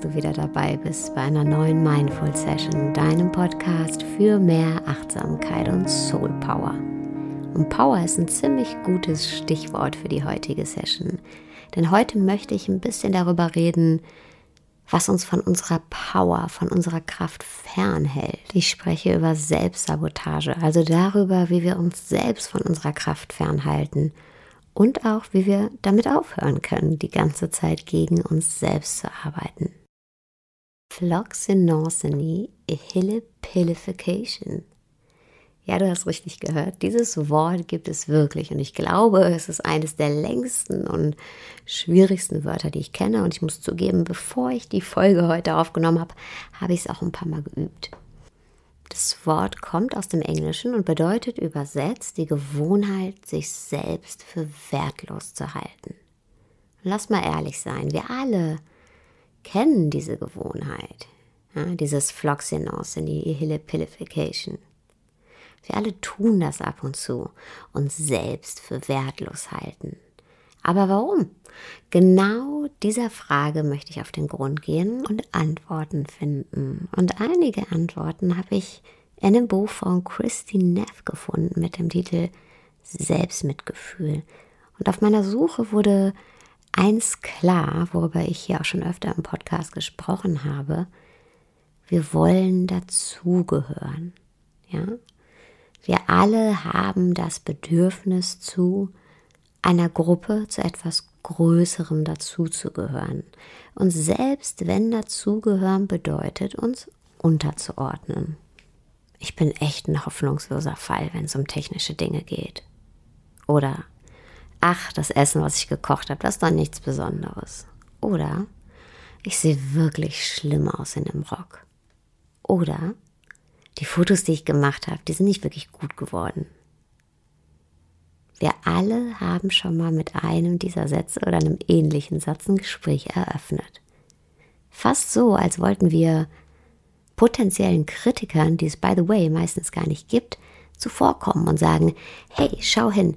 du wieder dabei bist bei einer neuen Mindful Session, deinem Podcast für mehr Achtsamkeit und Soul Power. Und Power ist ein ziemlich gutes Stichwort für die heutige Session. Denn heute möchte ich ein bisschen darüber reden, was uns von unserer Power, von unserer Kraft fernhält. Ich spreche über Selbstsabotage, also darüber, wie wir uns selbst von unserer Kraft fernhalten und auch, wie wir damit aufhören können, die ganze Zeit gegen uns selbst zu arbeiten. Floxinosyny Ehilipilification. Ja, du hast richtig gehört. Dieses Wort gibt es wirklich und ich glaube, es ist eines der längsten und schwierigsten Wörter, die ich kenne. Und ich muss zugeben, bevor ich die Folge heute aufgenommen habe, habe ich es auch ein paar Mal geübt. Das Wort kommt aus dem Englischen und bedeutet übersetzt die Gewohnheit, sich selbst für wertlos zu halten. Lass mal ehrlich sein, wir alle kennen diese Gewohnheit, ja, dieses Floxinance in die Hillipilification. Wir alle tun das ab und zu, uns selbst für wertlos halten. Aber warum? Genau dieser Frage möchte ich auf den Grund gehen und Antworten finden. Und einige Antworten habe ich in einem Buch von Christine Neff gefunden mit dem Titel Selbstmitgefühl. Und auf meiner Suche wurde eins klar, worüber ich hier auch schon öfter im Podcast gesprochen habe. Wir wollen dazugehören. Ja? Wir alle haben das Bedürfnis zu einer Gruppe, zu etwas Größerem dazuzugehören. Und selbst wenn dazugehören bedeutet, uns unterzuordnen. Ich bin echt ein hoffnungsloser Fall, wenn es um technische Dinge geht. Oder, ach, das Essen, was ich gekocht habe, das ist doch nichts Besonderes. Oder, ich sehe wirklich schlimm aus in dem Rock. Oder, die Fotos, die ich gemacht habe, die sind nicht wirklich gut geworden. Wir alle haben schon mal mit einem dieser Sätze oder einem ähnlichen Satz ein Gespräch eröffnet. Fast so, als wollten wir potenziellen Kritikern, die es by the way meistens gar nicht gibt, zuvorkommen und sagen, hey, schau hin,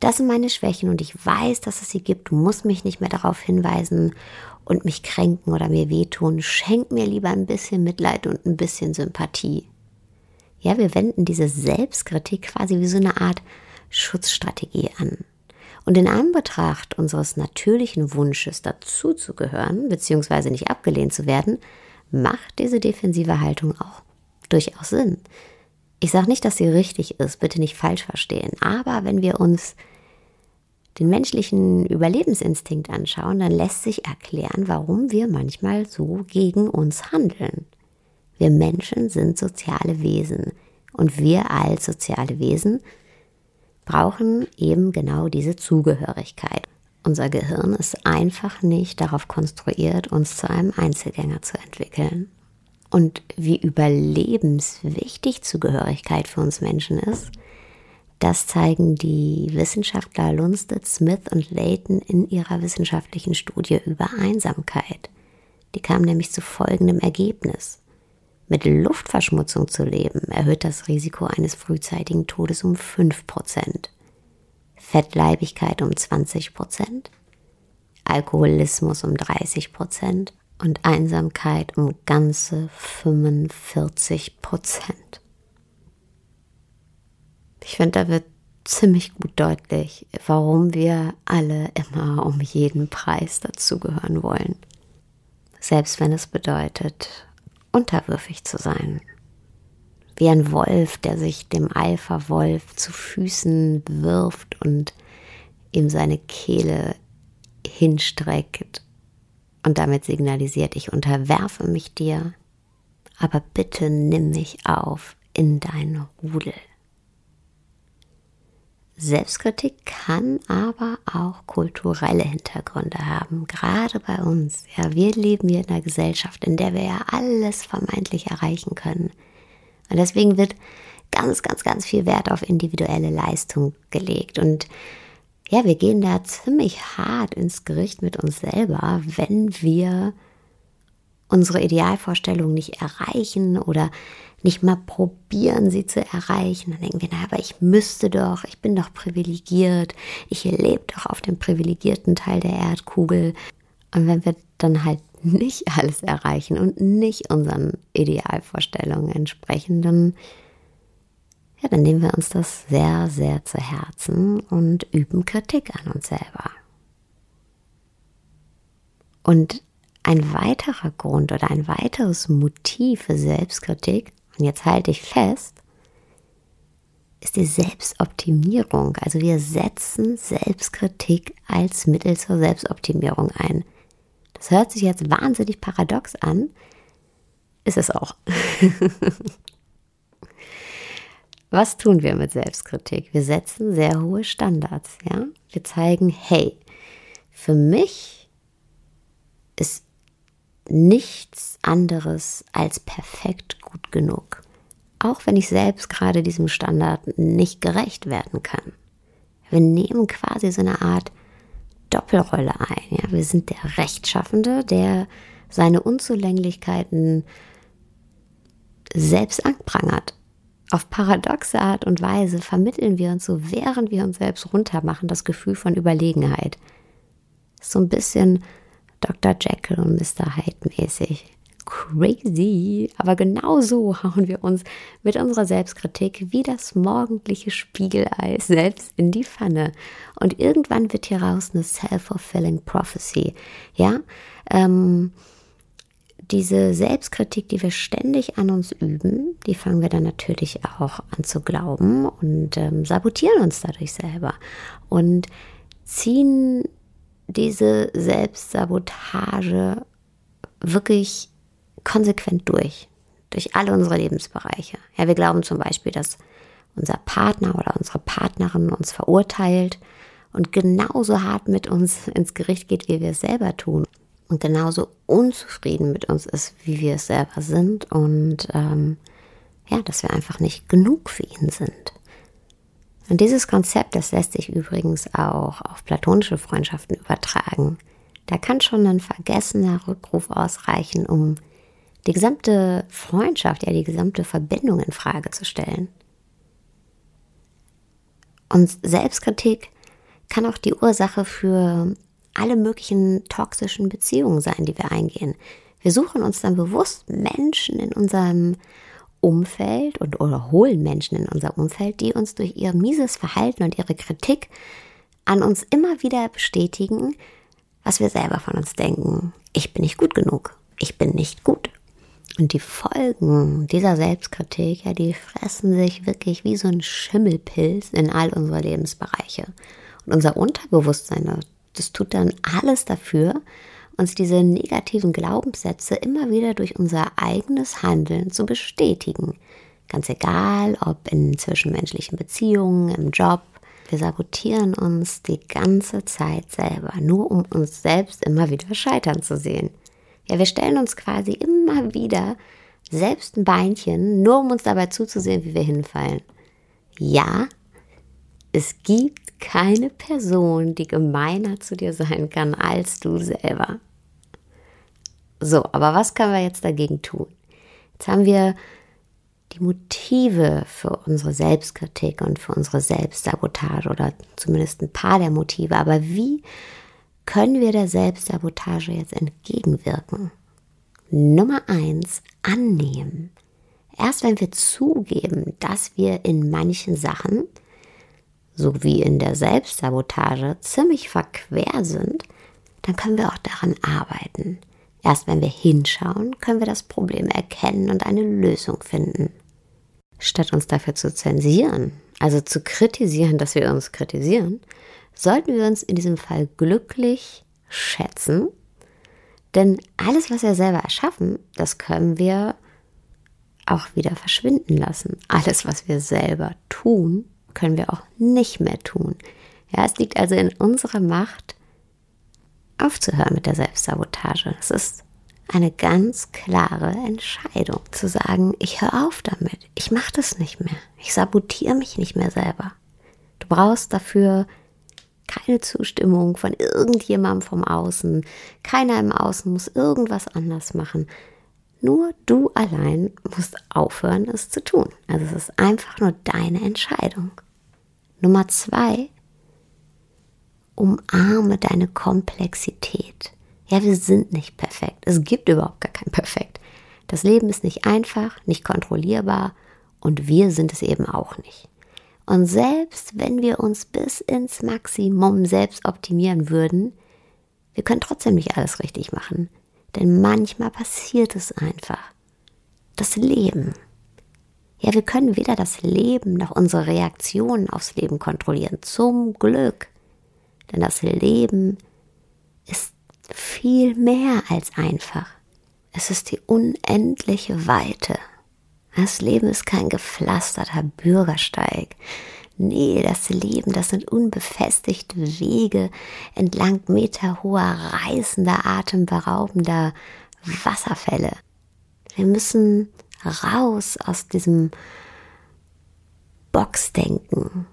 das sind meine Schwächen und ich weiß, dass es sie gibt, du musst mich nicht mehr darauf hinweisen und mich kränken oder mir wehtun, schenk mir lieber ein bisschen Mitleid und ein bisschen Sympathie. Ja, wir wenden diese Selbstkritik quasi wie so eine Art Schutzstrategie an. Und in Anbetracht unseres natürlichen Wunsches dazuzugehören, beziehungsweise nicht abgelehnt zu werden, macht diese defensive Haltung auch durchaus Sinn. Ich sage nicht, dass sie richtig ist, bitte nicht falsch verstehen, aber wenn wir uns den menschlichen Überlebensinstinkt anschauen, dann lässt sich erklären, warum wir manchmal so gegen uns handeln. Wir Menschen sind soziale Wesen und wir als soziale Wesen brauchen eben genau diese Zugehörigkeit. Unser Gehirn ist einfach nicht darauf konstruiert, uns zu einem Einzelgänger zu entwickeln. Und wie überlebenswichtig Zugehörigkeit für uns Menschen ist, das zeigen die Wissenschaftler Lundstedt, Smith und Layton in ihrer wissenschaftlichen Studie über Einsamkeit. Die kamen nämlich zu folgendem Ergebnis. Mit Luftverschmutzung zu leben erhöht das Risiko eines frühzeitigen Todes um 5%, Fettleibigkeit um 20%, Alkoholismus um 30% und Einsamkeit um ganze 45%. Ich finde, da wird ziemlich gut deutlich, warum wir alle immer um jeden Preis dazugehören wollen. Selbst wenn es bedeutet, unterwürfig zu sein. Wie ein Wolf, der sich dem Alpha-Wolf zu Füßen wirft und ihm seine Kehle hinstreckt und damit signalisiert, ich unterwerfe mich dir, aber bitte nimm mich auf in dein Rudel. Selbstkritik kann aber auch kulturelle Hintergründe haben, gerade bei uns. Ja, wir leben hier in einer Gesellschaft, in der wir ja alles vermeintlich erreichen können. Und deswegen wird ganz, ganz, ganz viel Wert auf individuelle Leistung gelegt. Und ja, wir gehen da ziemlich hart ins Gericht mit uns selber, wenn wir unsere Idealvorstellung nicht erreichen oder nicht mal probieren, sie zu erreichen. Dann denken wir, na, aber ich müsste doch, ich bin doch privilegiert, ich lebe doch auf dem privilegierten Teil der Erdkugel. Und wenn wir dann halt nicht alles erreichen und nicht unseren Idealvorstellungen entsprechen, dann, ja, dann nehmen wir uns das sehr, sehr zu Herzen und üben Kritik an uns selber. Und ein weiterer Grund oder ein weiteres Motiv für Selbstkritik, und jetzt halte ich fest, ist die Selbstoptimierung. Also wir setzen Selbstkritik als Mittel zur Selbstoptimierung ein. Das hört sich jetzt wahnsinnig paradox an, ist es auch. Was tun wir mit Selbstkritik? Wir setzen sehr hohe Standards, ja? Wir zeigen, hey, für mich ist nichts anderes als perfekt gut genug. Auch wenn ich selbst gerade diesem Standard nicht gerecht werden kann. Wir nehmen quasi so eine Art Doppelrolle ein. Ja? Wir sind der Rechtschaffende, der seine Unzulänglichkeiten selbst anprangert. Auf paradoxe Art und Weise vermitteln wir uns so, während wir uns selbst runtermachen, das Gefühl von Überlegenheit. So ein bisschen Dr. Jekyll und Mr. Hyde mäßig. Crazy. Aber genau so hauen wir uns mit unserer Selbstkritik wie das morgendliche Spiegelei selbst in die Pfanne. Und irgendwann wird hieraus eine self-fulfilling prophecy. Ja, ähm, diese Selbstkritik, die wir ständig an uns üben, die fangen wir dann natürlich auch an zu glauben und ähm, sabotieren uns dadurch selber und ziehen diese Selbstsabotage wirklich konsequent durch, durch alle unsere Lebensbereiche. Ja, wir glauben zum Beispiel, dass unser Partner oder unsere Partnerin uns verurteilt und genauso hart mit uns ins Gericht geht, wie wir es selber tun und genauso unzufrieden mit uns ist, wie wir es selber sind und ähm, ja, dass wir einfach nicht genug für ihn sind. Und dieses Konzept, das lässt sich übrigens auch auf platonische Freundschaften übertragen. Da kann schon ein vergessener Rückruf ausreichen, um die gesamte Freundschaft, ja die gesamte Verbindung in Frage zu stellen. Und Selbstkritik kann auch die Ursache für alle möglichen toxischen Beziehungen sein, die wir eingehen. Wir suchen uns dann bewusst Menschen in unserem Umfeld und oder holen Menschen in unser Umfeld, die uns durch ihr mieses Verhalten und ihre Kritik an uns immer wieder bestätigen, was wir selber von uns denken. Ich bin nicht gut genug. Ich bin nicht gut. Und die Folgen dieser Selbstkritik, ja, die fressen sich wirklich wie so ein Schimmelpilz in all unsere Lebensbereiche. Und unser Unterbewusstsein, das tut dann alles dafür, uns diese negativen Glaubenssätze immer wieder durch unser eigenes Handeln zu bestätigen. Ganz egal, ob in zwischenmenschlichen Beziehungen, im Job. Wir sabotieren uns die ganze Zeit selber, nur um uns selbst immer wieder scheitern zu sehen. Ja, wir stellen uns quasi immer wieder selbst ein Beinchen, nur um uns dabei zuzusehen, wie wir hinfallen. Ja, es gibt keine Person, die gemeiner zu dir sein kann als du selber. So, aber was können wir jetzt dagegen tun? Jetzt haben wir die Motive für unsere Selbstkritik und für unsere Selbstsabotage oder zumindest ein paar der Motive. Aber wie können wir der Selbstsabotage jetzt entgegenwirken? Nummer eins, annehmen. Erst wenn wir zugeben, dass wir in manchen Sachen, so wie in der Selbstsabotage, ziemlich verquer sind, dann können wir auch daran arbeiten. Erst wenn wir hinschauen, können wir das Problem erkennen und eine Lösung finden. Statt uns dafür zu zensieren, also zu kritisieren, dass wir uns kritisieren, sollten wir uns in diesem Fall glücklich schätzen, denn alles, was wir selber erschaffen, das können wir auch wieder verschwinden lassen. Alles, was wir selber tun, können wir auch nicht mehr tun. Ja, es liegt also in unserer Macht, aufzuhören mit der Selbstsabotage. Es ist eine ganz klare Entscheidung zu sagen, ich höre auf damit. Ich mache das nicht mehr. Ich sabotiere mich nicht mehr selber. Du brauchst dafür keine Zustimmung von irgendjemandem vom Außen. Keiner im Außen muss irgendwas anders machen. Nur du allein musst aufhören, es zu tun. Also es ist einfach nur deine Entscheidung. Nummer zwei, umarme deine Komplexität. Ja, wir sind nicht perfekt. Es gibt überhaupt gar kein Perfekt. Das Leben ist nicht einfach, nicht kontrollierbar und wir sind es eben auch nicht. Und selbst wenn wir uns bis ins Maximum selbst optimieren würden, wir können trotzdem nicht alles richtig machen. Denn manchmal passiert es einfach. Das Leben. Ja, wir können weder das Leben noch unsere Reaktionen aufs Leben kontrollieren. Zum Glück. Denn das Leben ist viel mehr als einfach. Es ist die unendliche Weite. Das Leben ist kein gepflasterter Bürgersteig. Nee, das Leben, das sind unbefestigte Wege entlang meterhoher, reißender, atemberaubender Wasserfälle. Wir müssen raus aus diesem Boxdenken,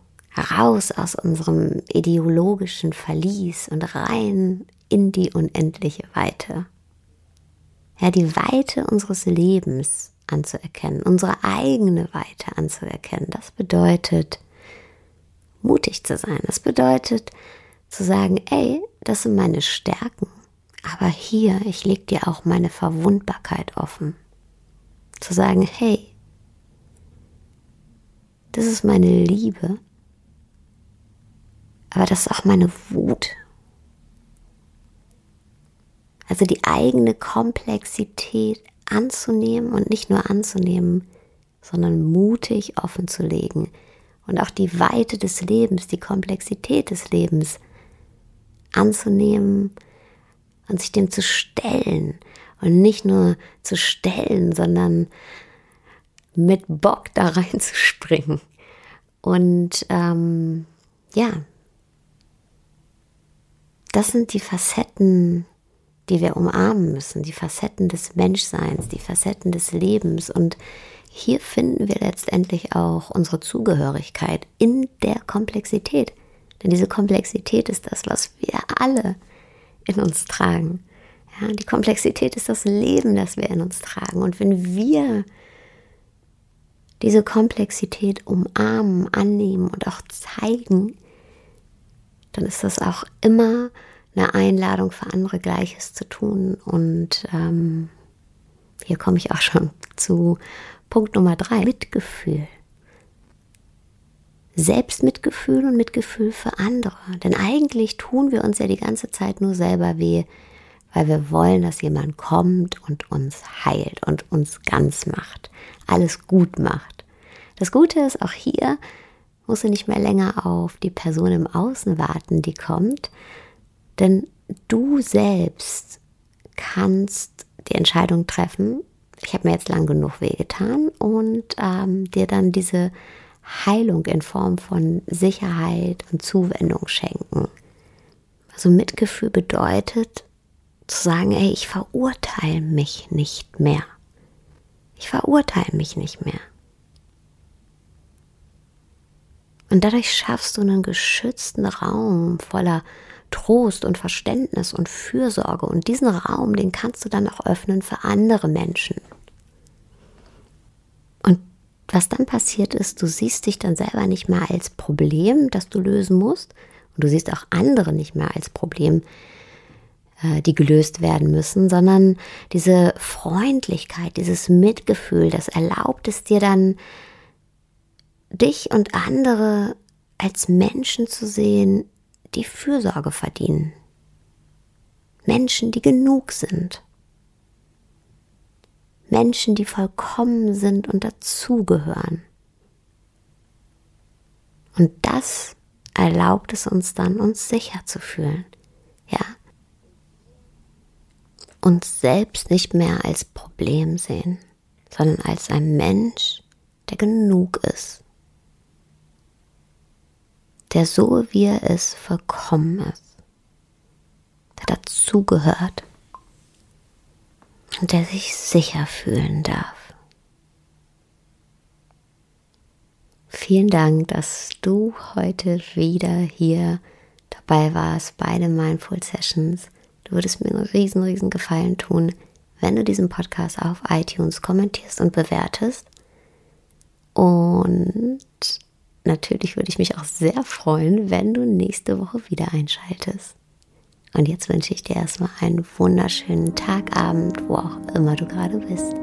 raus aus unserem ideologischen Verlies und rein in die unendliche Weite. Ja, die Weite unseres Lebens anzuerkennen, unsere eigene Weite anzuerkennen, das bedeutet, mutig zu sein. Das bedeutet zu sagen, ey, das sind meine Stärken, aber hier, ich leg dir auch meine Verwundbarkeit offen. Zu sagen, hey, das ist meine Liebe, aber das ist auch meine Wut. Also die eigene Komplexität anzunehmen und nicht nur anzunehmen, sondern mutig offen zu legen und auch die Weite des Lebens, die Komplexität des Lebens anzunehmen und sich dem zu stellen und nicht nur zu stellen, sondern mit Bock da reinzuspringen. Und ähm, ja, das sind die Facetten, die wir umarmen müssen, die Facetten des Menschseins, die Facetten des Lebens. Und hier finden wir letztendlich auch unsere Zugehörigkeit in der Komplexität. Denn diese Komplexität ist das, was wir alle in uns tragen. Ja, die Komplexität ist das Leben, das wir in uns tragen. Und wenn wir diese Komplexität umarmen, annehmen und auch zeigen, dann ist das auch immer eine Einladung für andere Gleiches zu tun. Und ähm, hier komme ich auch schon zu Punkt Nummer drei, Mitgefühl. Selbstmitgefühl und Mitgefühl für andere. Denn eigentlich tun wir uns ja die ganze Zeit nur selber weh, weil wir wollen, dass jemand kommt und uns heilt und uns ganz macht, alles gut macht. Das Gute ist, auch hier musst du nicht mehr länger auf die Person im Außen warten, die kommt, denn du selbst kannst die Entscheidung treffen, ich habe mir jetzt lang genug wehgetan und ähm, dir dann diese Heilung in Form von Sicherheit und Zuwendung schenken. Also Mitgefühl bedeutet zu sagen, ey, ich verurteile mich nicht mehr. Ich verurteile mich nicht mehr. Und dadurch schaffst du einen geschützten Raum voller Trost und Verständnis und Fürsorge. Und diesen Raum, den kannst du dann auch öffnen für andere Menschen. Und was dann passiert ist, du siehst dich dann selber nicht mehr als Problem, das du lösen musst. Und du siehst auch andere nicht mehr als Problem, die gelöst werden müssen, sondern diese Freundlichkeit, dieses Mitgefühl, das erlaubt es dir dann, dich und andere als Menschen zu sehen, die Fürsorge verdienen. Menschen, die genug sind. Menschen, die vollkommen sind und dazugehören. Und das erlaubt es uns dann, uns sicher zu fühlen. Ja. Uns selbst nicht mehr als Problem sehen, sondern als ein Mensch, der genug ist der so wie er ist vollkommen ist, der dazugehört und der sich sicher fühlen darf. Vielen Dank, dass du heute wieder hier dabei warst bei den Mindful Sessions. Du würdest mir einen riesen, riesen Gefallen tun, wenn du diesen Podcast auf iTunes kommentierst und bewertest. Und natürlich würde ich mich auch sehr freuen, wenn du nächste Woche wieder einschaltest. Und jetzt wünsche ich dir erstmal einen wunderschönen Tagabend, wo auch immer du gerade bist.